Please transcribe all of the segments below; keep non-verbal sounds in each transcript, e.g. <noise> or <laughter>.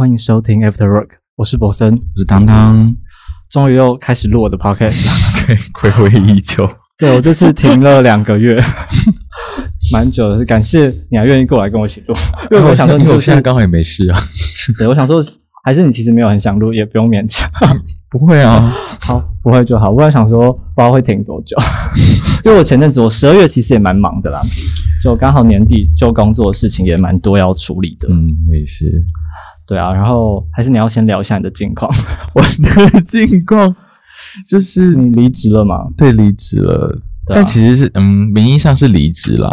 欢迎收听 After Work，我是博森，我是汤汤，终于又开始录我的 podcast 了。<laughs> 对，暌违已久。对我这次停了两个月，<laughs> 蛮久的，感谢你还愿意过来跟我一起录，<laughs> 因为我想说你？现在刚好也没事啊。对，我想说还是你其实没有很想录，也不用勉强。不会啊，好，不会就好。我在想说，不知道会停多久，因为我前阵子我十二月其实也蛮忙的啦，就刚好年底就工作的事情也蛮多要处理的。嗯，我也是。对啊，然后还是你要先聊一下你的近况。<laughs> 我的近况就是你离职了吗？对离职了，但其实是嗯，名义上是离职啦。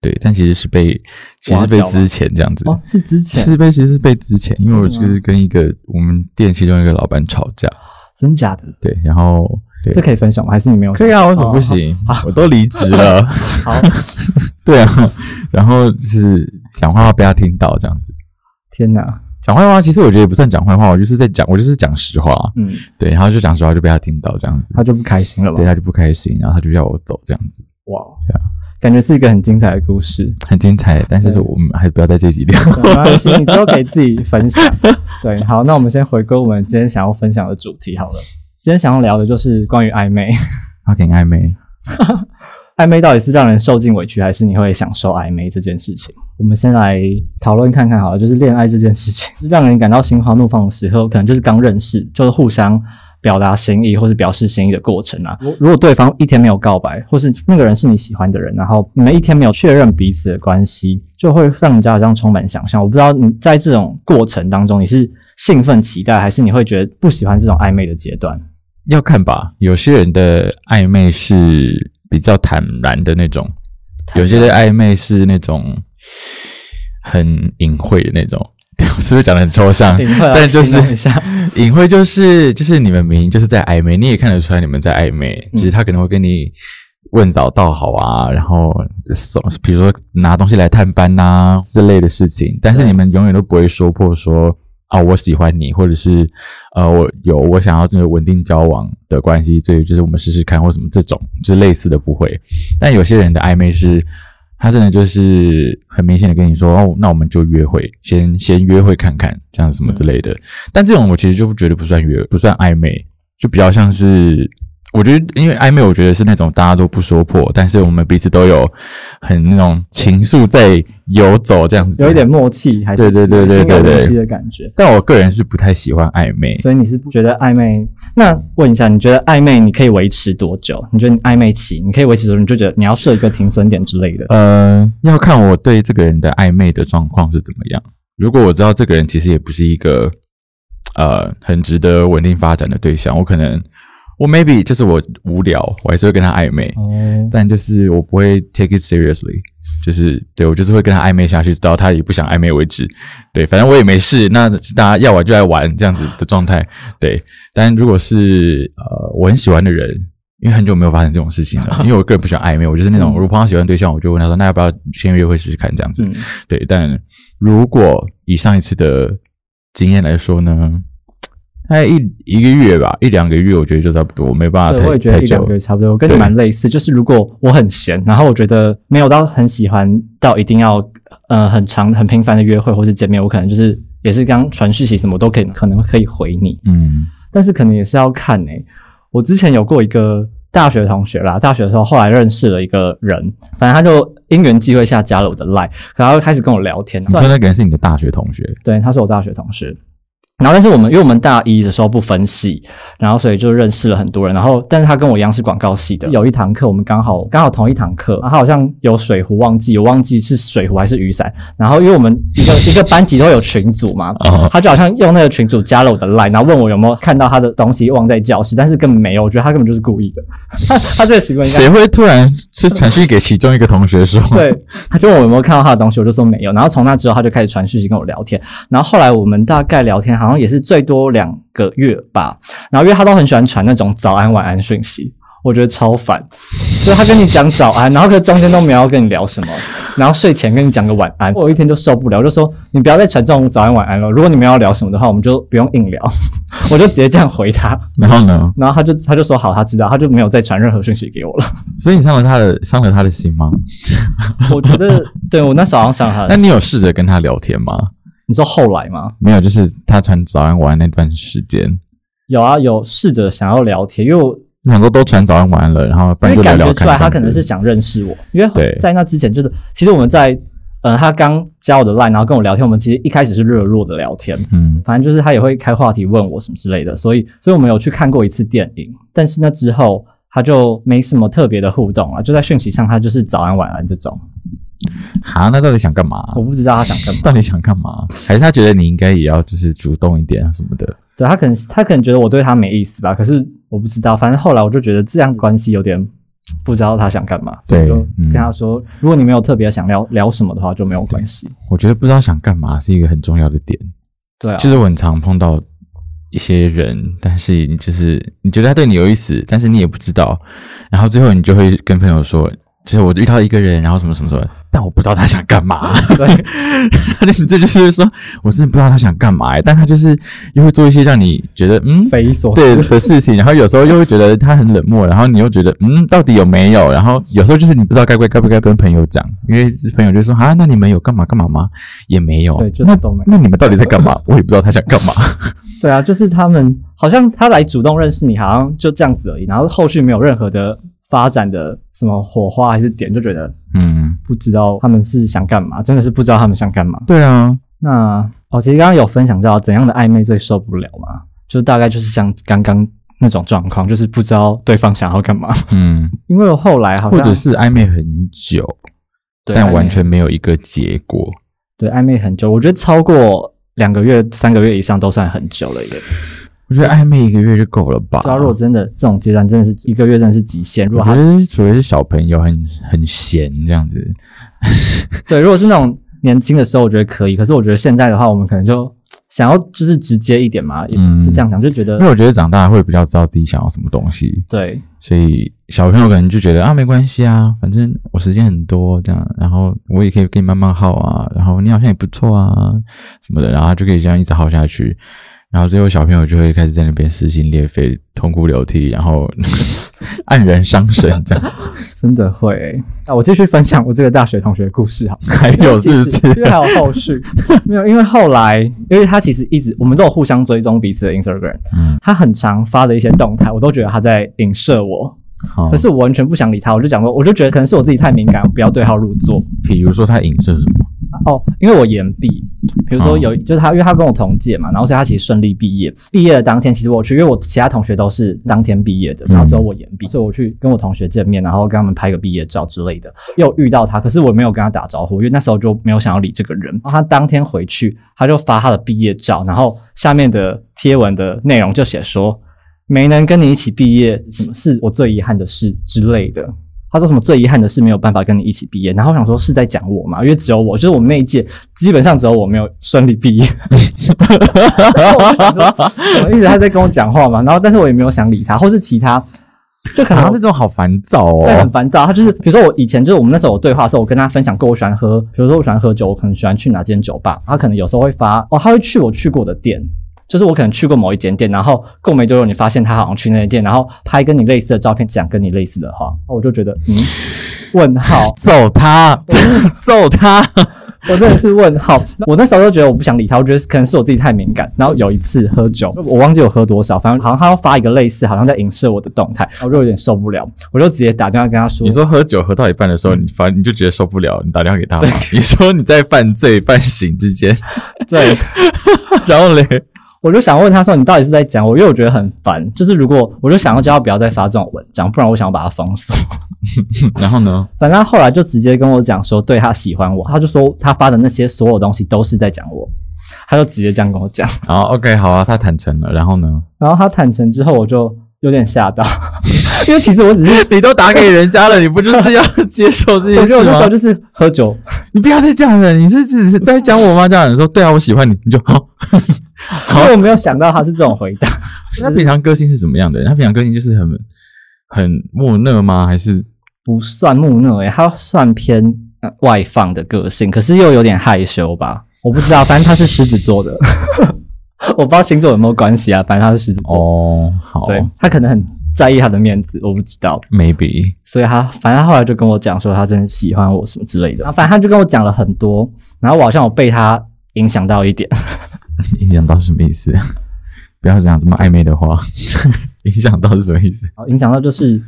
对，但其实是被其实是被挖角吗资遣这样子。哦，是之前是被其实是被之前，因为我嗯就是跟一个我们店其中一个老板吵架。真假的，对，然后对这，可以分享吗？还是你没有？可以啊，为什么哦不行？我都离职了。<laughs> 好，<laughs> 对啊，然后就是讲坏话不要听到这样子。天哪，讲坏话，其实我觉得也不算讲坏话，我就是在讲，我就是讲实话。嗯，对，然后就讲实话就被他听到这样子，他就不开心了吧对？他就不开心，然后他就要我走这样子，哇对啊，感觉是一个很精彩的故事。很精彩。但是我们还是不要在这集聊。对 <laughs> 没关系，你都可以自己分享。<laughs> 对，好，那我们先回归我们今天想要分享的主题好了。今天想要聊的就是关于暧昧，<laughs> 他给暧昧，暧昧到底是让人受尽委屈，还是你会享受暧昧这件事情？我们先来讨论看看好了，就是恋爱这件事情，<laughs> 让人感到心花怒放的时候，可能就是刚认识，就是互相表达心意或是表示心意的过程啊。如如果对方一天没有告白，或是那个人是你喜欢的人，然后你们一天没有确认彼此的关系，就会让人家好像充满想象。我不知道你在这种过程当中，你是兴奋期待，还是你会觉得不喜欢这种暧昧的阶段？要看吧。有些人的暧昧是比较坦然的那种，有些的暧昧是那种很隐晦的那种。对 <laughs> 我是不是讲的很抽象？<laughs> 隐晦来但就是 <laughs> 隐晦就是就是你们明明就是在暧昧，你也看得出来你们在暧昧，嗯。只是他可能会跟你问早道好啊，然后送，比如说拿东西来探班呐、之类的事情，但是你们永远都不会说破说啊我喜欢你，或者是呃我有我想要这个稳定交往的关系，所以就是我们试试看或什么这种，就是类似的不会。但有些人的暧昧是。他真的就是很明显的跟你说，哦，那我们就约会，先先约会看看，这样什么之类的。但这种我其实就觉得不算约，不算暧昧，就比较像是，我觉得因为暧昧，我觉得是那种大家都不说破，但是我们彼此都有很那种情愫在游走这样子，有一点。默契，还是对对对对对对灵犀的感觉。但我个人是不太喜欢暧昧，所以你是觉得暧昧？那问一下，你觉得暧昧你可以维持多久？你觉得你暧昧期你可以维持多久？你就觉得你要设一个停损点之类的？呃，要看我对这个人的暧昧的状况是怎么样。如果我知道这个人其实也不是一个呃很值得稳定发展的对象，我可能我 maybe 就是我无聊，我还是会跟他暧昧。哦，但就是我不会 take it seriously，就是对我就是会跟他暧昧下去，直到他也不想暧昧为止。对，反正我也没事，那大家要玩就来玩这样子的状态。对，但如果是呃我很喜欢的人，因为很久没有发生这种事情了，<laughs> 因为我个人不喜欢暧昧，我就是那种嗯如果碰到喜欢对象，我就问他说那要不要先约会试试看这样子。嗯，对，但如果以上一次的经验来说呢，大概一一个月吧，一两个月，我觉得就差不多，没办法对，太我也觉得一两个。月差不多。我跟你蛮类似，就是如果我很闲，然后我觉得没有到很喜欢到一定要呃很长很频繁的约会或是见面，我可能就是也是刚传讯息什么都可以可能可以回你，嗯但是可能也是要看诶、我之前有过一个大学同学啦，大学的时候后来认识了一个人，反正他就因缘际会下加了我的 line，然后开始跟我聊天。你说那个人是你的大学同学，对，他是我大学同学。然后，但是我们因为我们大一的时候不分系，然后所以就认识了很多人。然后，但是他跟我一样是广告系的。有一堂课我们刚好刚好同一堂课，然后他好像有水壶忘记，我忘记是水壶还是雨伞。然后因为我们一个 <laughs> 一个班级都有群组嘛，哦他就好像用那个群组加了我的 line，然后问我有没有看到他的东西忘在教室，但是根本没有。我觉得他根本就是故意的。<laughs> 他他这个习惯谁会突然是传讯给其中一个同学说？对，他就问我有没有看到他的东西，我就说没有。然后从那之后，他就开始传讯息跟我聊天。然后后来我们大概聊天，好像也是最多两个月吧。然后因为他都很喜欢传那种早安晚安讯息，我觉得超烦。所以他跟你讲早安，然后可是中间都没有跟你聊什么，然后睡前跟你讲个晚安，我有一天就受不了，就说你不要再传这种早安晚安了。如果你们要聊什么的话，我们就不用硬聊。<laughs> 我就直接这样回他，然后呢？然后他就他就说好，他知道，他就没有再传任何讯息给我了。所以你伤了他的伤了他的心吗？<laughs> 我觉得，对我那时候好像想他的那你有试着跟他聊天吗？你说后来吗？没有，就是他传早安晚安那段时间，有啊，有试着想要聊天，因为我你想说都传早安晚安了，然后不因为然就聊聊感觉出来他可能是想认识我，因为在那之前就是，其实我们在呃他刚加我的 line，然后跟我聊天，我们其实一开始是热络的聊天，嗯。反正就是他也会开话题问我什么之类的，所以所以我们有去看过一次电影，但是那之后他就没什么特别的互动啊，就在讯息上他就是早安晚安这种，哈，那到底想干嘛？我不知道他想干嘛。到底想干嘛？还是他觉得你应该也要就是主动一点啊什么的？对他可能他可能觉得我对他没意思吧，可是我不知道，反正后来我就觉得这样的关系有点不知道他想干嘛，所以对就嗯跟他说，如果你没有特别想聊聊什么的话，就没有关系。我觉得不知道想干嘛是一个很重要的点。对啊，就是我很常碰到一些人，但是你就是你觉得他对你有意思，但是你也不知道，然后最后你就会跟朋友说，就是我遇到一个人，然后什么什么什么，但我不知道他想干嘛。<laughs> 对，他就是这就是说，我真的不知道他想干嘛、欸，但他就是又会做一些让你觉得嗯。匪夷所思。对的事情，然后有时候又会觉得他很冷漠，然后你又觉得嗯，到底有没有？然后有时候就是你不知道该不该该不该跟朋友讲，因为朋友就说啊，那你们有干嘛干嘛吗？也没有，对就那都没有那你们到底在干嘛？<laughs> 我也不知道他想干嘛。<laughs> 对啊，就是他们好像他来主动认识你，好像就这样子而已，然后后续没有任何的发展的什么火花还是点，就觉得嗯，不知道他们是想干嘛，真的是不知道他们想干嘛。对啊，那哦，其实刚刚有分享到怎样的暧昧最受不了嘛，就是大概就是像刚刚那种状况，就是不知道对方想要干嘛。嗯，<laughs> 因为我后来好像或者是暧昧很久，对但完全没有一个结果。对暧昧很久，我觉得超过两个月、三个月以上都算很久了耶。我觉得暧昧一个月就够了吧？对啊，如果真的这种阶段真的是一个月，真的是极限。如我觉得除非是小朋友很很闲这样子，<laughs> 对，如果是那种年轻的时候，我觉得可以。可是我觉得现在的话，我们可能就想要就是直接一点嘛，也嗯是这样讲，就觉得因为我觉得长大会比较知道自己想要什么东西，对所以小朋友可能就觉得啊没关系啊，反正我时间很多这样，然后我也可以跟你慢慢耗啊，然后你好像也不错啊什么的，然后就可以这样一直耗下去。然后最后小朋友就会开始在那边撕心裂肺、痛哭流涕，然后 <laughs> 黯然伤神这样。<laughs> 真的会欸。那我继续分享我这个大学同学的故事好。<laughs> 还有是不是？因为还有后续，没有，因为后来，因为他其实一直，我们都有互相追踪彼此的 Instagram，嗯，他很常发的一些动态，我都觉得他在影射我，可是我完全不想理他，我就讲说，我就觉得可能是我自己太敏感，我不要对号入座。比如说他影射什么？哦，因为我延毕，比如说有，就是他，因为他跟我同届嘛，然后所以他其实顺利毕业。毕业的当天，其实我去，因为我其他同学都是当天毕业的，然后只有我延毕，所以我去跟我同学见面，然后跟他们拍个毕业照之类的。又遇到他，可是我没有跟他打招呼，因为那时候就没有想要理这个人。然后他当天回去，他就发他的毕业照，然后下面的贴文的内容就写说，没能跟你一起毕业，什么是我最遗憾的事之类的。他说什么最遗憾的是没有办法跟你一起毕业，然后我想说是在讲我嘛，因为只有我，就是我们那一届基本上只有我没有顺利毕业。然后我想说，怎么一直他在跟我讲话嘛，然后但是我也没有想理他，或是其他，就可能这种好烦躁对，很哦。烦躁。他就是，比如说我以前就是我们那时候有对话的时候，我跟他分享过我喜欢喝，比如说我喜欢喝酒，我可能喜欢去哪间酒吧，他可能有时候会发哦，他会去我去过的店。就是我可能去过某一间店，然后过没多久，你发现他好像去那间店，然后拍跟你类似的照片，讲跟你类似的话，我就觉得嗯，问号，<laughs> 揍他，<laughs> 揍他！我真的是问号。我那时候就觉得我不想理他，我觉得可能是我自己太敏感。然后有一次喝酒，<laughs> 我忘记我喝多少，反正好像他要发一个类似，好像在影射我的动态，我就有点受不了，我就直接打电话跟他说，你说喝酒喝到一半的时候，你发你就觉得受不了，你打电话给他吗？你说你在犯罪半醒之间，对。然后嘞，我就想问他说：“你到底是在讲我？”因为我觉得很烦。就是如果我就想要叫他不要再发这种文章，不然我想要把他封锁。<laughs> <laughs> 然后呢？反正他后来就直接跟我讲说，对他喜欢我，他就说他发的那些所有东西都是在讲我，他就直接这样跟我讲。<laughs> 然后 OK 好啊，他坦诚了，然后呢？然后他坦诚之后，我就有点吓到，因为其实我只是，你都打给人家了，你不就是要接受这件事我觉得我那时候吗？就是喝酒，你不要再这样了，你是只是在讲我吗？这样你说对啊，我喜欢你，你就好。<laughs> 因为我没有想到他是这种回答。<laughs> 他平常个性是什么样的人？他平常个性就是很很木讷吗？还是不算木讷诶，他算偏、呃外放的个性，可是又有点害羞吧？我不知道，反正他是狮子座的，<laughs> 我不知道星座有没有关系啊，反正他是狮子座，哦好对他可能很在意他的面子，我不知道，maybe 所以他反正他后来就跟我讲说他真的喜欢我什么之类的，然后反正他就跟我讲了很多，然后我好像有被他影响到一点。<laughs> 影响到什么意思？<laughs> 不要讲这么暧昧的话。<laughs> 影响到是什么意思？影响到就是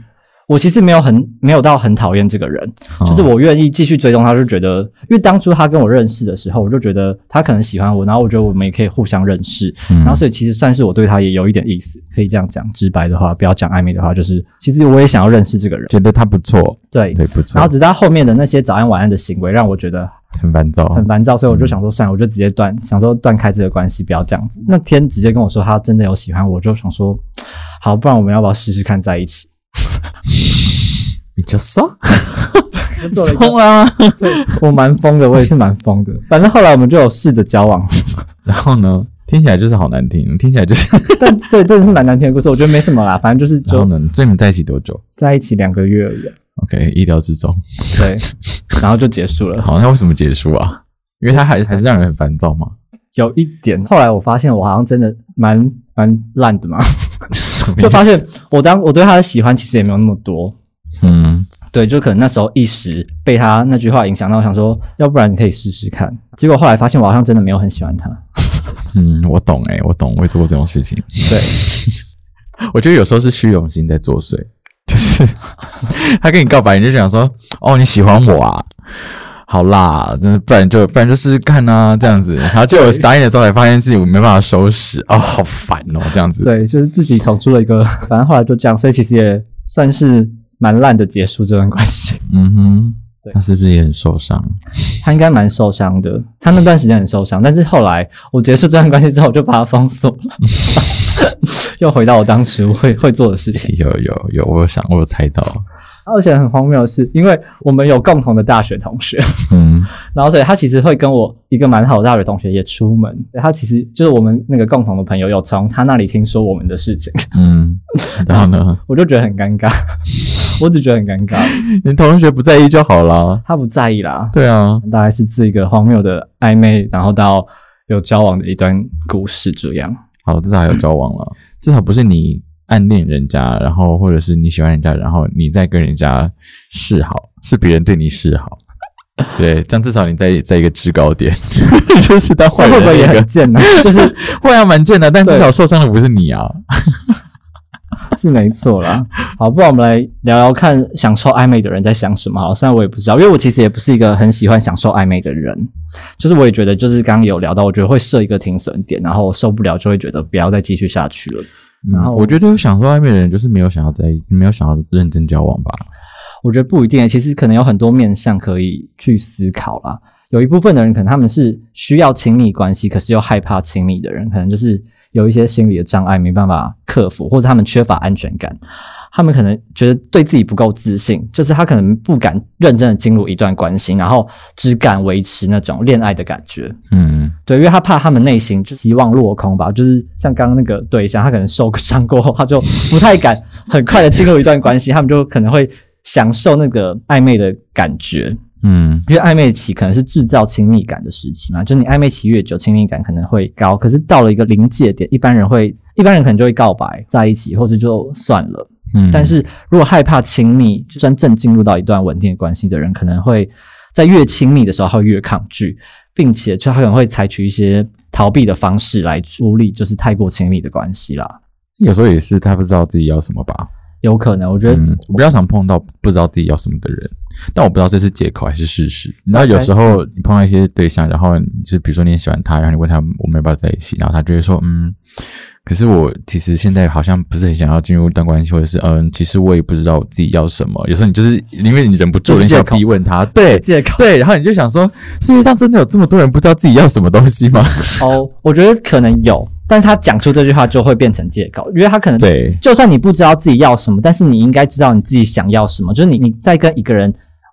我其实没有很没有到很讨厌这个人，哦就是我愿意继续追踪他，就觉得因为当初他跟我认识的时候，我就觉得他可能喜欢我，然后我觉得我们也可以互相认识，嗯然后所以其实算是我对他也有一点意思，可以这样讲，直白的话，不要讲暧昧的话，就是其实我也想要认识这个人，觉得他不错，对。对，不错，然后直到后面的那些早安晚安的行为，让我觉得很烦躁，很烦躁，所以我就想说，算了，我就直接断，想说断开这个关系，不要这样子。那天直接跟我说他真的有喜欢我，我就想说，<sniffs> 好，不然我们要不要试试看在一起？你就说就做了一个疯了吗？我蛮疯的，我也是蛮疯的。反正后来我们就有试着交往，然后呢？听起来就是好难听，听起来就是。<laughs> 但对，真的是蛮难听的故事。我觉得没什么啦，反正就是就然后呢？所以你们在一起多久在一起两个月而已啊。？OK，意料之中。对，然后就结束了。<laughs> 好，那为什么结束啊？因为他还还是让人很烦躁嘛？有一点，后来我发现我好像真的蛮蛮烂的嘛，就发现我当我对他的喜欢其实也没有那么多。嗯，对，就可能那时候一时被他那句话影响到，我想说，要不然你可以试试看。结果后来发现我好像真的没有很喜欢他。<laughs> 嗯，我懂诶、我懂，我也做过这种事情。对，<laughs> 我觉得有时候是虚荣心在作祟，就是他跟你告白，你就想说，哦，你喜欢我啊，好啦，那不然就不然就试试看啊，这样子。然后结果答应的时候，才发现自己没办法收拾，哦，好烦哦，这样子。对，就是自己捅出了一个，反正后来就这样，所以其实也算是蛮烂的结束这段关系。<laughs> 嗯哼，对他是不是也很受伤？他应该蛮受伤的，他那段时间很受伤，但是后来我结束这段关系之后，我就把他封锁了，<laughs> <laughs> 又回到我当时会会做的事情。有有有，我有想，我有猜到，而且很荒谬的是，因为我们有共同的大学同学，嗯。<laughs> 然后所以他其实会跟我一个蛮好的大学同学也出门，他其实就是我们那个共同的朋友，有从他那里听说我们的事情，嗯，然后呢，<laughs> 我就觉得很尴尬，我只觉得很尴尬，你同学不在意就好了。他不在意啦，对啊，大概是这个荒谬的暧昧，然后到有交往的一段故事这样。好，至少还有交往了，<laughs> 至少不是你暗恋人家，然后或者是你喜欢人家，然后你再跟人家示好，<laughs> 是别人对你示好。对，这样至少你在在一个制高点，<laughs> 就是当坏会不会也很贱呢？就是会啊，蛮贱的，但至对少受伤的不是你啊。是没错啦。好，不然我们来聊聊看，享受暧昧的人在想什么好。虽然我也不知道，因为我其实也不是一个很喜欢享受暧昧的人，就是我也觉得，就是刚刚有聊到，我觉得会设一个停损点，然后受不了就会觉得不要再继续下去了。然后嗯我觉得有享受暧昧的人，就是没有想要在没有想要认真交往吧。我觉得不一定，其实可能有很多面向可以去思考啦。有一部分的人可能他们是需要亲密关系，可是又害怕亲密的人，可能就是有一些心理的障碍没办法克服，或者他们缺乏安全感，他们可能觉得对自己不够自信，就是他可能不敢认真的进入一段关系，然后只敢维持那种恋爱的感觉。嗯，对，因为他怕他们内心就希望落空吧，就是像刚刚那个对象，他可能受伤过后，他就不太敢很快的进入一段关系，他们就可能会享受那个暧昧的感觉，嗯因为暧昧期可能是制造亲密感的时期嘛，就是你暧昧期越久，亲密感可能会高，可是到了一个临界点，一般人会，一般人可能就会告白在一起，或者就算了。嗯，但是如果害怕亲密，就真正进入到一段稳定的关系的人，可能会在越亲密的时候，越抗拒，并且就他可能会采取一些逃避的方式来处理，就是太过亲密的关系啦。有时候也是他不知道自己要什么吧。有可能，我觉得、嗯，我比较常碰到不知道自己要什么的人，但我不知道这是借口还是事实。你知道，有时候你碰到一些对象，然后你就比如说你很喜欢他，然后你问他我们要不要在一起，然后他就会说嗯，可是我其实现在好像不是很想要进入一段关系，或者是嗯，其实我也不知道我自己要什么。有时候你就是因为你忍不住，你想逼问他，<laughs> 对借口对，然后你就想说，世界上真的有这么多人不知道自己要什么东西吗？<laughs> 哦，我觉得可能有，但是他讲出这句话就会变成借口，因为他可能对，就算你不知道自己要什么，但是你应该知道你自己想要什么。就是你你在跟一个人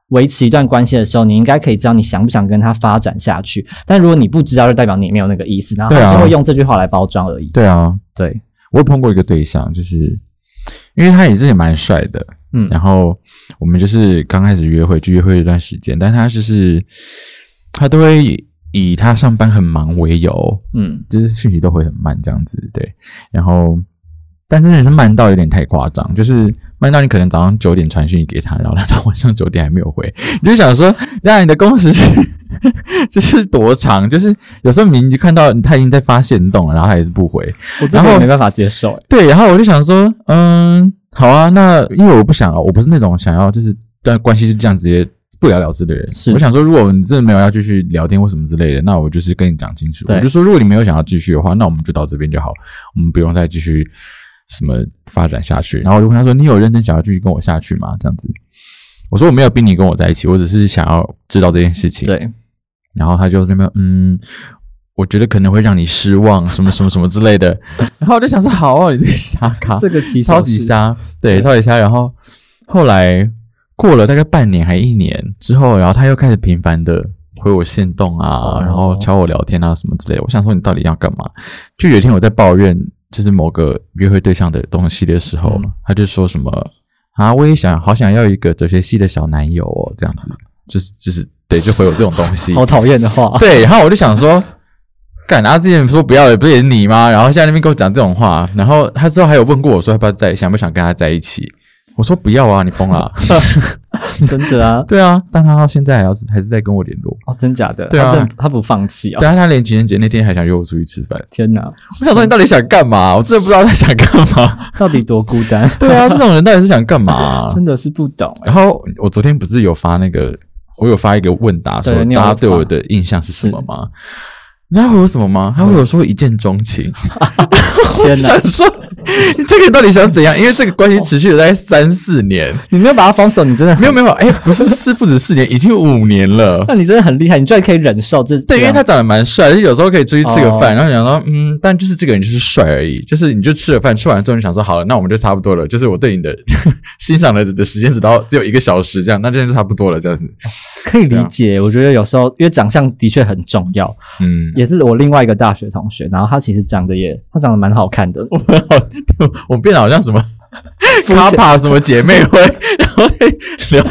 维持一段关系的时候，你应该可以知道你想不想跟他发展下去。但如果你不知道，就代表你没有那个意思，然后就会用这句话来包装而已。对啊，对，我有碰过一个对象，就是因为他也是也蛮帅的，嗯。然后我们就是刚开始约会，就约会一段时间，但他就是他都会以他上班很忙为由，嗯。就是讯息都会很慢这样子，对，然后但真的是慢到有点太夸张，就是慢到你可能早上九点传讯息给他，然后他到晚上九点还没有回，你就想说，那你的工时是就是多长？就是有时候明明就看到他已经在发现动了，然后他还是不回。我真的没办法接受、欸。对，然后我就想说，嗯，好啊，那因为我不想啊，我不是那种想要就是但关系就这样直接不了了之的人。是我想说，如果你真的没有要继续聊天或什么之类的，那我就是跟你讲清楚。我就说，如果你没有想要继续的话，那我们就到这边就好，我们不用再继续什么发展下去。然后我就问他说，你有认真想要继续跟我下去吗？这样子，我说我没有逼你跟我在一起，我只是想要知道这件事情。对，然后他就在那边嗯，我觉得可能会让你失望，什么什么什么之类的。然后我就想说，好哦，你这个瞎咖，这个起手超级式瞎，对，超级瞎。然后后来过了大概半年还一年之后，然后他又开始频繁的回我线动啊，哦然后敲我聊天啊什么之类的。我想说，你到底要干嘛？就有一天我在抱怨就是某个约会对象的东西的时候，嗯他就说什么啊，我也想好想要一个哲学系的小男友哦，这样子，就是就是对，就回我这种东西。<laughs> 好讨厌的话。<laughs> 对，然后我就想说，干，他之前说不要的，不是也是你吗？然后现在那边跟我讲这种话，然后他之后还有问过我说要不要在，想不想跟他在一起？我说不要啊，你疯了啊、<laughs> <laughs> 真的啊，对啊，但他到现在还要还是在跟我联络。哦，真假的？对啊他他不放弃啊！对啊，他连情人节那天还想约我出去吃饭。天哪，我想说你到底想干嘛？我真的不知道他想干嘛。到底多孤单？对啊，<laughs> 这种人到底是想干嘛、真的是不懂欸。然后我昨天不是有发那个，我有发一个问答，说大家对我的印象是什么吗？你知道会有什么吗？他会有说一见钟情。<laughs> 天哪想，说你这个人到底想怎样？因为这个关系持续了大概三四年，你没有把他封锁，你真的没有没有，哎，不是四不止四年，<laughs> 已经五年了。那你真的很厉害，你居然可以忍受这。对，因为他长得蛮帅，就有时候可以出去吃个饭，哦然后想说，嗯，但就是这个人就是帅而已，就是你就吃了饭，吃完之后你想说，好了，那我们就差不多了，就是我对你的 <laughs> 欣赏的的时间只到只有一个小时，这样，那这样就差不多了，这样子。可以理解。我觉得有时候因为长相的确很重要，嗯，也是我另外一个大学同学，然后他其实长得也他长得蛮好看的，我好，我变得好像什么 <laughs> 卡帕什么姐妹会，然后在 <laughs> 聊，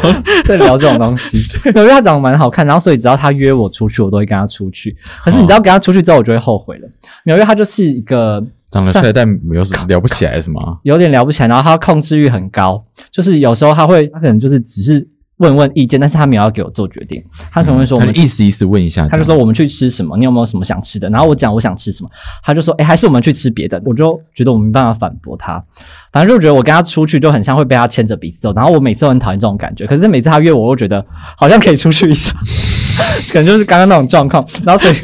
在聊这种东西。<laughs> 因为他长得蛮好看，然后所以只要他约我出去，我都会跟他出去。可是你知道跟他出去之后，我就会后悔了。没有，因为他就是一个长得帅但有什么了不起来是吗？有点聊不起来，然后他控制欲很高，就是有时候他会，他可能就是只是问问意见，但是他没有要给我做决定，他可能会说我们意思意思问一下，他就说我们去吃什么，你有没有什么想吃的？然后我讲我想吃什么，他就说哎、还是我们去吃别的。我就觉得我没办法反驳他，反正就觉得我跟他出去就很像会被他牵着鼻子走，然后我每次都很讨厌这种感觉。可是每次他约我，我又觉得好像可以出去一下，<laughs> 可能就是刚刚那种状况，然后所以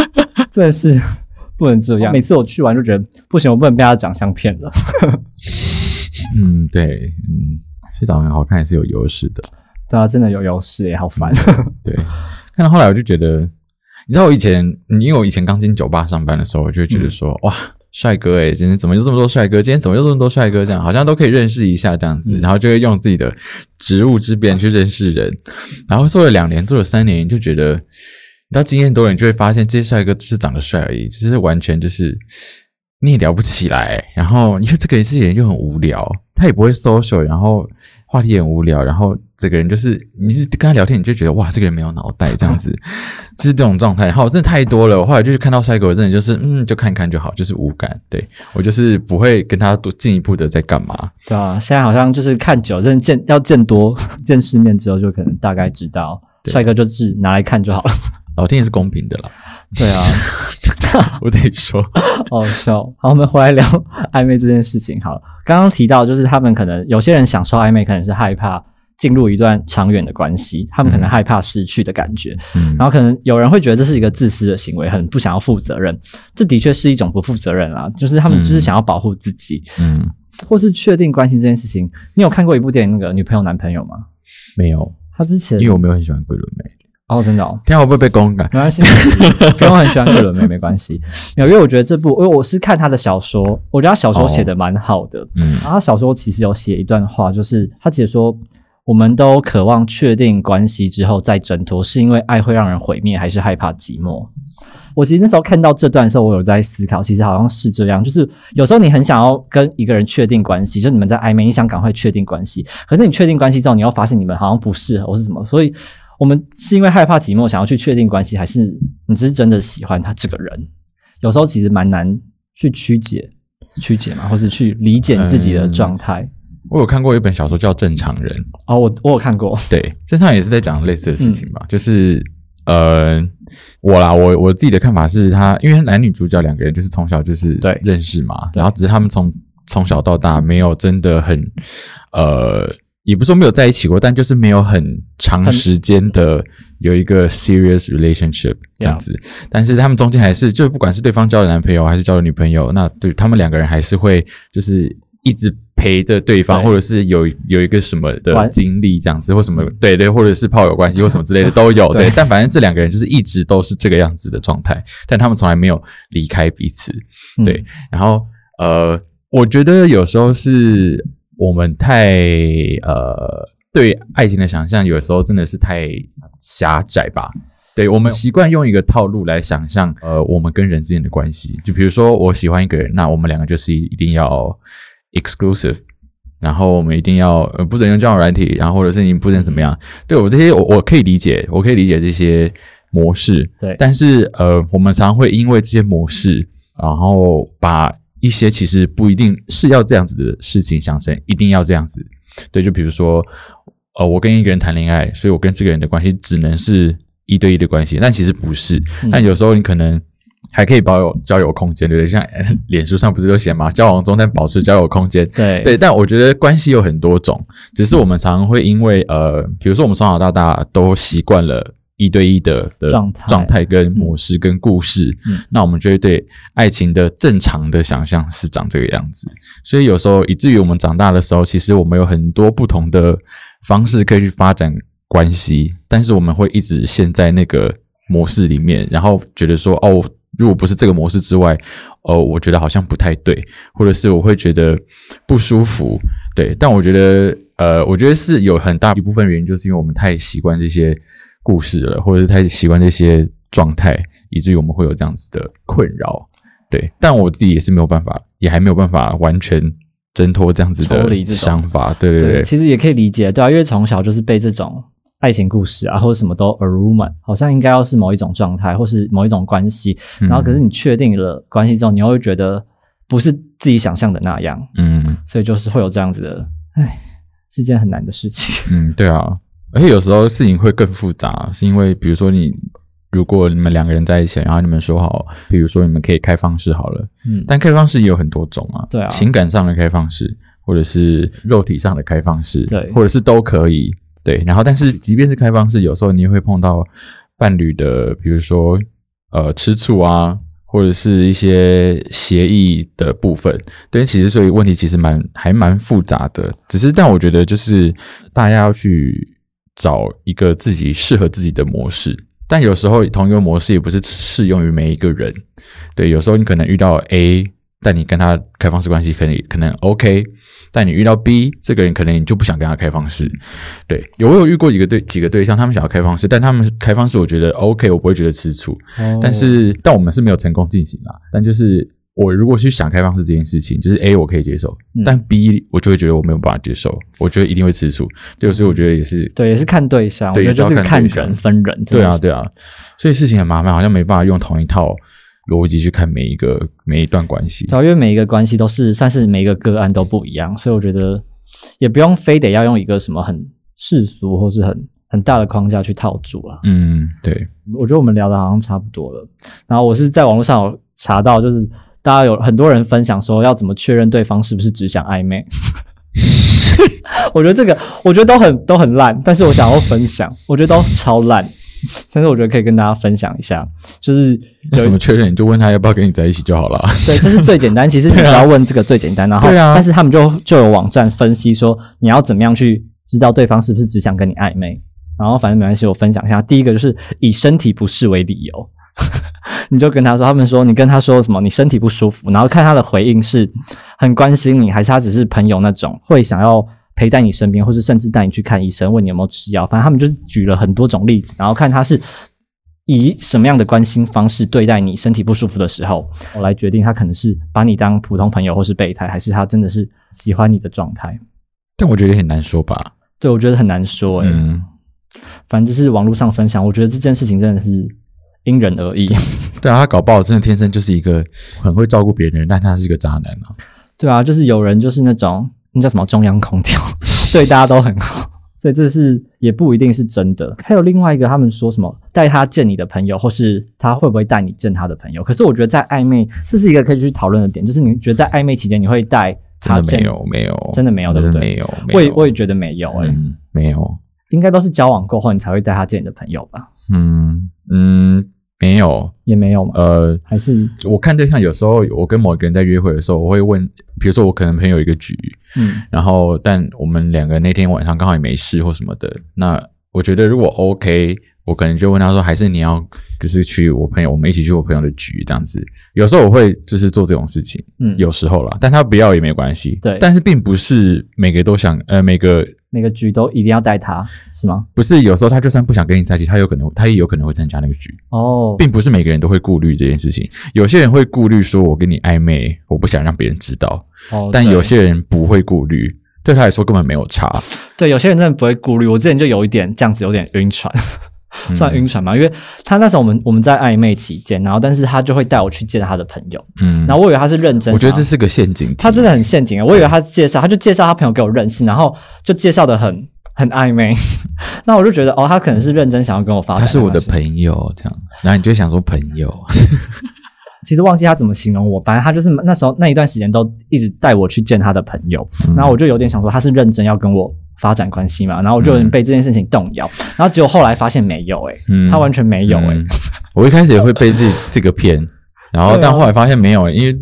<laughs> 真的是不能这样。每次我去完就觉得不行，我不能被他的长相骗了。嗯，对，嗯，其实长得很好看也是有优势的。对啊，真的有优势耶，好烦。对，<laughs> 看到后来我就觉得，你知道我以前，嗯因为我以前刚进酒吧上班的时候，我就会觉得说，哇，帅哥诶，今天怎么就这么多帅哥？今天怎么就这么多帅哥？这样好像都可以认识一下这样子，嗯然后就会用自己的职务之便去认识人，然后做了两年，做了三年，就觉得，你知道经验多了，你就会发现这些帅哥只是长得帅而已，只是完全就是。你也聊不起来，然后因为这个人是人又很无聊，他也不会 social，然后话题也很无聊，然后这个人就是你是跟他聊天，你就觉得哇，这个人没有脑袋这样子，<laughs> 就是这种状态。然后真的太多了，我后来就是看到帅哥，我真的就是嗯，就看看就好，就是无感。对我就是不会跟他多进一步的在干嘛。对啊，现在好像就是看久，真的见要见多 <laughs> 见世面之后，就可能大概知道帅哥就是拿来看就好了。老天也是公平的啦，对啊，<laughs> <laughs> 我得说，好好笑。好，我们回来聊暧昧这件事情。好了，刚刚提到就是他们可能有些人享受暧昧，可能是害怕进入一段长远的关系，他们可能害怕失去的感觉，嗯然后可能有人会觉得这是一个自私的行为，很不想要负责任。这的确是一种不负责任啊，就是他们就是想要保护自己，嗯，或是确定关系这件事情。你有看过一部电影那个女朋友男朋友吗？没有，他之前因为我没有很喜欢桂纶镁，哦，真的哦，天啊，会不会被公干？没关系，没关系不用很喜欢桂纶镁，没关系。<laughs> 没有，因为我觉得这部，因为我是看他的小说，我觉得他小说写的蛮好的。嗯然后他小说其实有写一段话，就是他解说，我们都渴望确定关系之后再挣脱，是因为爱会让人毁灭，还是害怕寂寞？我其实那时候看到这段的时候，我有在思考，其实好像是这样，就是有时候你很想要跟一个人确定关系，就你们在暧昧，你想赶快确定关系，可是你确定关系之后，你又发现你们好像不适合，或是什么，所以我们是因为害怕寂寞，想要去确定关系，还是你只是真的喜欢他这个人？有时候其实蛮难去曲解、曲解嘛，或是去理解你自己的状态。我有看过一本小说叫《正常人》，哦，我我有看过，对，正常也是在讲类似的事情吧，就是呃，我啦，我我自己的看法是他，因为男女主角两个人就是从小就是对。认识嘛，然后只是他们从从小到大没有真的很呃，也不是说没有在一起过，但就是没有很长时间的有一个 serious relationship 这样子。但是他们中间还是，就不管是对方交了男朋友还是交了女朋友，那对他们两个人还是会就是一直陪着对方，对或者是有有一个什么的玩经历这样子，或什么对对，或者是炮友关系 <laughs> 或什么之类的都有。对对，但反正这两个人就是一直都是这个样子的状态，但他们从来没有离开彼此。嗯对，然后呃，我觉得有时候是我们太呃对爱情的想象，有时候真的是太狭窄吧。对我们习惯用一个套路来想象，呃，我们跟人之间的关系。就比如说，我喜欢一个人，那我们两个就是一定要 exclusive，然后我们一定要呃不准用交友软体，然后或者是你不准怎么样。对我这些，我我可以理解，我可以理解这些模式。对但是呃，我们常会因为这些模式，然后把一些其实不一定是要这样子的事情想成一定要这样子。对，就比如说，呃，我跟一个人谈恋爱，所以我跟这个人的关系只能是一对一的关系，但其实不是。嗯但有时候你可能还可以保有交友空间，对不对？像呃脸书上不是都写嘛，交往中但保持交友空间。对对，但我觉得关系有很多种，只是我们常常会因为呃，比如说我们从小到大都习惯了一对一的的状态状态跟模式跟故事，嗯那我们就会对爱情的正常的想象是长这个样子，所以有时候以至于我们长大的时候，其实我们有很多不同的方式可以去发展关系，但是我们会一直陷在那个模式里面，然后觉得说哦。如果不是这个模式之外，哦，我觉得好像不太对，或者是我会觉得不舒服，对。但我觉得，呃，我觉得是有很大一部分原因，就是因为我们太习惯这些故事了，或者是太习惯这些状态，以至于我们会有这样子的困扰，对。但我自己也是没有办法，也还没有办法完全挣脱这样子的想法，对对对，对，其实也可以理解，对啊，因为从小就是被这种爱情故事啊，或者什么都耳濡满，好像应该要是某一种状态，或是某一种关系，嗯。然后可是你确定了关系之后，你又会觉得不是自己想象的那样，嗯。所以就是会有这样子的，唉，是件很难的事情。嗯，对啊，而且有时候事情会更复杂，是因为比如说你。如果你们两个人在一起，然后你们说好，比如说你们可以开放式好了，嗯，但开放式也有很多种啊，对啊情感上的开放式，或者是肉体上的开放式，对或者是都可以，对。然后，但是即便是开放式，有时候你也会碰到伴侣的，比如说呃吃醋啊，或者是一些协议的部分，对。其实所以问题其实蛮还蛮复杂的，只是但我觉得就是大家要去找一个自己适合自己的模式。但有时候同一个模式也不是适用于每一个人，对，有时候你可能遇到 A，但你跟他开放式关系可能可能 OK，但你遇到 B 这个人，可能你就不想跟他开放式。对，有我有遇过一个对几个对象，他们想要开放式，但他们开放式我觉得 OK，我不会觉得吃醋，哦但是但我们是没有成功进行啦。但就是我如果去想开放式这件事情，就是 A 我可以接受，嗯但 B 我就会觉得我没有办法接受，我觉得一定会吃醋。对，所以我觉得也是对，也是看对象，我觉得就是看人分人，对啊，对啊，所以事情很麻烦，好像没办法用同一套逻辑去看每一个每一段关系。对啊，因为每一个关系都是算是每一个个案都不一样，所以我觉得也不用非得要用一个什么很世俗或是很很大的框架去套住了。嗯，对，我觉得我们聊的好像差不多了。然后我是在网络上有查到，就是大家有很多人分享说要怎么确认对方是不是只想暧昧。我觉得这个我觉得都很都很烂，但是我想要分享，我觉得都超烂。但是我觉得可以跟大家分享一下，就是那有什么确认，你就问他要不要跟你在一起就好了。对，这是最简单。<laughs> 其实你只要问这个最简单，然后，啊但是他们就就有网站分析说你要怎么样去知道对方是不是只想跟你暧昧。然后反正没关系，我分享一下。第一个就是以身体不适为理由，你就跟他说，他们说你跟他说什么，你身体不舒服，然后看他的回应是很关心你，还是他只是朋友那种会想要陪在你身边，或是甚至带你去看医生，问你有没有吃药。反正他们就是举了很多种例子，然后看他是以什么样的关心方式对待你身体不舒服的时候，我来决定他可能是把你当普通朋友或是备胎，还是他真的是喜欢你的状态。但我觉得也很难说吧。对，我觉得很难说诶、嗯，反正就是网络上分享，我觉得这件事情真的是因人而异。<laughs> 对啊，他搞不好真的天生就是一个很会照顾别人的人，但他是一个渣男啊。对啊，就是有人就是那种那叫什么中央空调，<laughs> 对大家都很好。所以这是也不一定是真的。还有另外一个，他们说什么带他见你的朋友，或是他会不会带你见他的朋友？可是我觉得在暧昧，这是一个可以去讨论的点，就是你觉得在暧昧期间，你会带他见？没有，没有，真的没有，对不对？没有，我也我也觉得没有，哎，没有，应该都是交往过后你才会带他见你的朋友吧？嗯嗯。没有，也没有嘛。呃，还是我看对象有时候，我跟某一个人在约会的时候，我会问，比如说我可能朋友一个局，嗯，然后但我们两个那天晚上刚好也没事或什么的，那我觉得如果 OK，我可能就问他说，还是你要就是去我朋友，我们一起去我朋友的局这样子。有时候我会就是做这种事情，嗯，有时候啦，但他不要也没关系，对，但是并不是每个都想，呃，每个。那个局都一定要带他是吗？不是，有时候他就算不想跟你在一起，他有可能他也有可能会参加那个局哦，并不是每个人都会顾虑这件事情。有些人会顾虑说，我跟你暧昧，我不想让别人知道。哦，但有些人不会顾虑，对他来说根本没有差。<laughs> 对，有些人真的不会顾虑。我之前就有一点这样子，有点晕船。<laughs> 算晕船嘛，因为他那时候我们我们在暧昧期间，然后但是他就会带我去见他的朋友，嗯，然后我以为他是认真，我觉得这是个陷阱，他真的很陷阱啊！我以为他介绍，他就介绍他朋友给我认识，然后就介绍的很很暧昧，<laughs> 那我就觉得哦，他可能是认真想要跟我发展，他是我的朋友这样，然后你就想说朋友。<laughs> 其实忘记他怎么形容我，反正他就是那时候那一段时间都一直带我去见他的朋友，然后我就有点想说他是认真要跟我发展关系嘛，然后我就有点被这件事情动摇，然后结果后来发现没有，诶他完全没有，诶我一开始也会被这这个骗，<laughs> 然后但后来发现没有，因为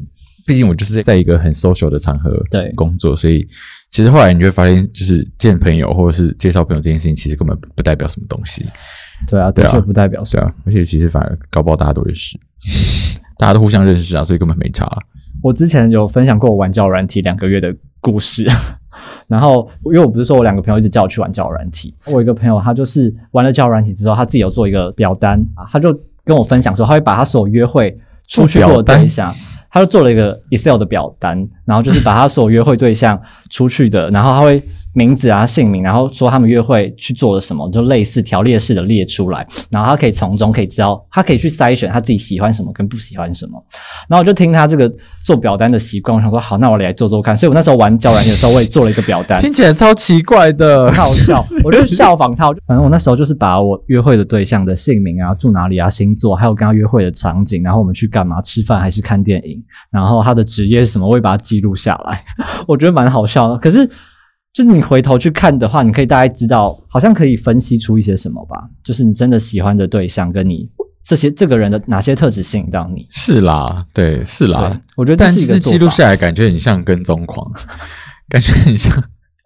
毕竟我就是在一个很 social 的场合对。工作，所以其实后来你会发现，就是见朋友或者是介绍朋友这件事情，其实根本不代表什么东西，对啊，的确不代表，对啊，而且其实反而搞不好大家都认识。大家都互相认识啊，所以根本没差。我之前有分享过我玩教软体两个月的故事，然后因为我不是说我两个朋友一直叫我去玩教软体，我一个朋友他就是玩了教软体之后，他自己有做一个表单啊，他就跟我分享说，他会把他所有约会出去过的对象。他就做了一个 Excel 的表单，然后就是把他所有约会对象出去的，然后他会名字啊、姓名，然后说他们约会去做了什么，就类似条列式的列出来，然后他可以从中可以知道，他可以去筛选他自己喜欢什么跟不喜欢什么。然后我就听他这个做表单的习惯，我想说好，那我来做做看。所以我那时候玩交友的时候，我也做了一个表单，听起来超奇怪的，很好笑。我就效仿他，反正我那时候就是把我约会的对象的姓名啊、住哪里啊、星座，还有跟他约会的场景，然后我们去干嘛、吃饭还是看电影。然后他的职业是什么？我也把它记录下来，<laughs> 我觉得蛮好笑的。可是，就你回头去看的话，你可以大概知道，好像可以分析出一些什么吧。就是你真的喜欢的对象，跟你这些这个人的哪些特质吸引到你？是啦，对，是啦。我觉得但是记录下来，感觉很像跟踪狂，<laughs> 感觉很像，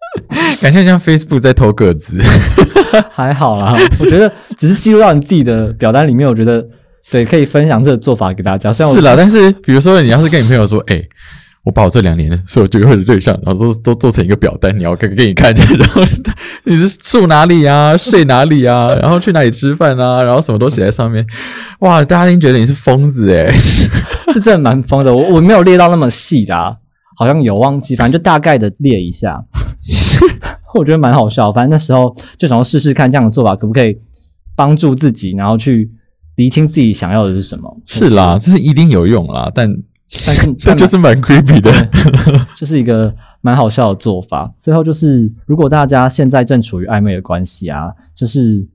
<laughs> 感觉像 Facebook 在偷个子。<laughs> 还好啦，我觉得只是记录到你自己的表单里面，我觉得。对，可以分享这个做法给大家。是啦，但是比如说，你要是跟你朋友说，哎，我把我这两年所有约会的对象，然后都都做成一个表单，你要给给你看，<laughs> 然后你是住哪里啊，<laughs> 睡哪里啊，然后去哪里吃饭啊，然后什么都写在上面。哇，大家一定觉得你是疯子诶 <laughs> 是真的蛮疯的。我我没有列到那么细的，好像有忘记，反正就大概的列一下。我觉得蛮好笑，反正那时候就想要试试看这样的做法可不可以帮助自己，然后去。厘清自己想要的是什么？是啦，这是一定有用啦，但但是 <laughs> 但就是蛮 creepy 的，就是一个蛮好笑的做法。最后就是，如果大家现在正处于暧昧的关系啊，就是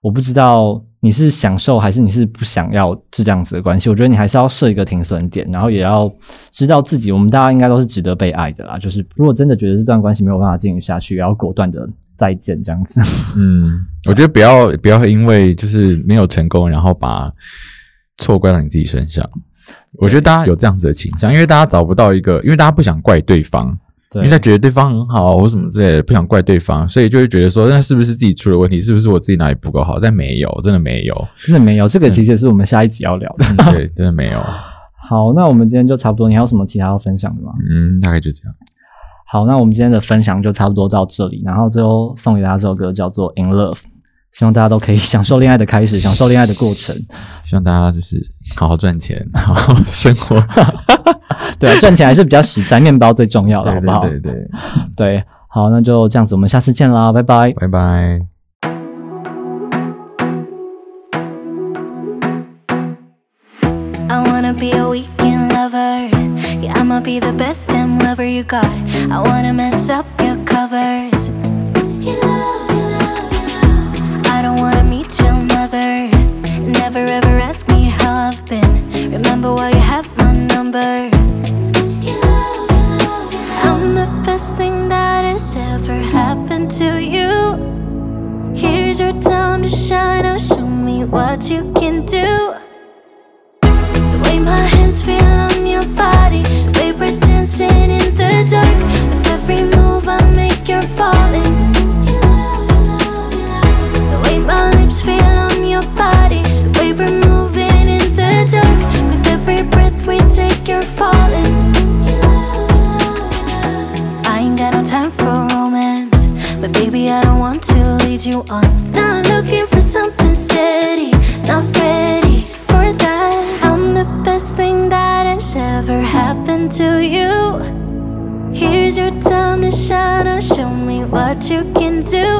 我不知道你是享受还是你是不想要是这样子的关系。我觉得你还是要设一个停损点，然后也要知道自己，我们大家应该都是值得被爱的啦。就是如果真的觉得这段关系没有办法进行下去，也要果断的。再见，这样子。嗯，我觉得不要不要因为就是没有成功，然后把错怪到你自己身上。我觉得大家有这样子的倾向，因为大家找不到一个，因为大家不想怪对方，因为他觉得对方很好或什么之类的，不想怪对方，所以就会觉得说，那是不是自己出了问题？是不是我自己哪里不够好？但没有，真的没有，真的没有。这个其实是我们下一集要聊的。对，真的没有。<laughs> 好，那我们今天就差不多。你还有什么其他要分享的吗？嗯，大概就这样。好，那我们今天的分享就差不多到这里。然后最后送给大家这首歌叫做《In Love》，希望大家都可以享受恋爱的开始，享受恋爱的过程。希望大家就是好好赚钱，<laughs> 好好生活。<laughs> 对啊，赚钱还是比较实在，面包最重要，好不好？对对对,對，<laughs> 对，好，那就这样子，我们下次见啦，拜拜，拜拜。Be the best lover you got. I wanna mess up your covers. Never ever ask me how I've been. Remember why you have my number. I'm the best thing that has ever happened to you. Here's your time to shine. Now show me what you can do. The way my hands feel on your body, the way we're dancing in the dark with every. you on. Not looking for something steady, not ready for that. I'm the best thing that has ever happened to you. Here's your time to shine, show me what you can do.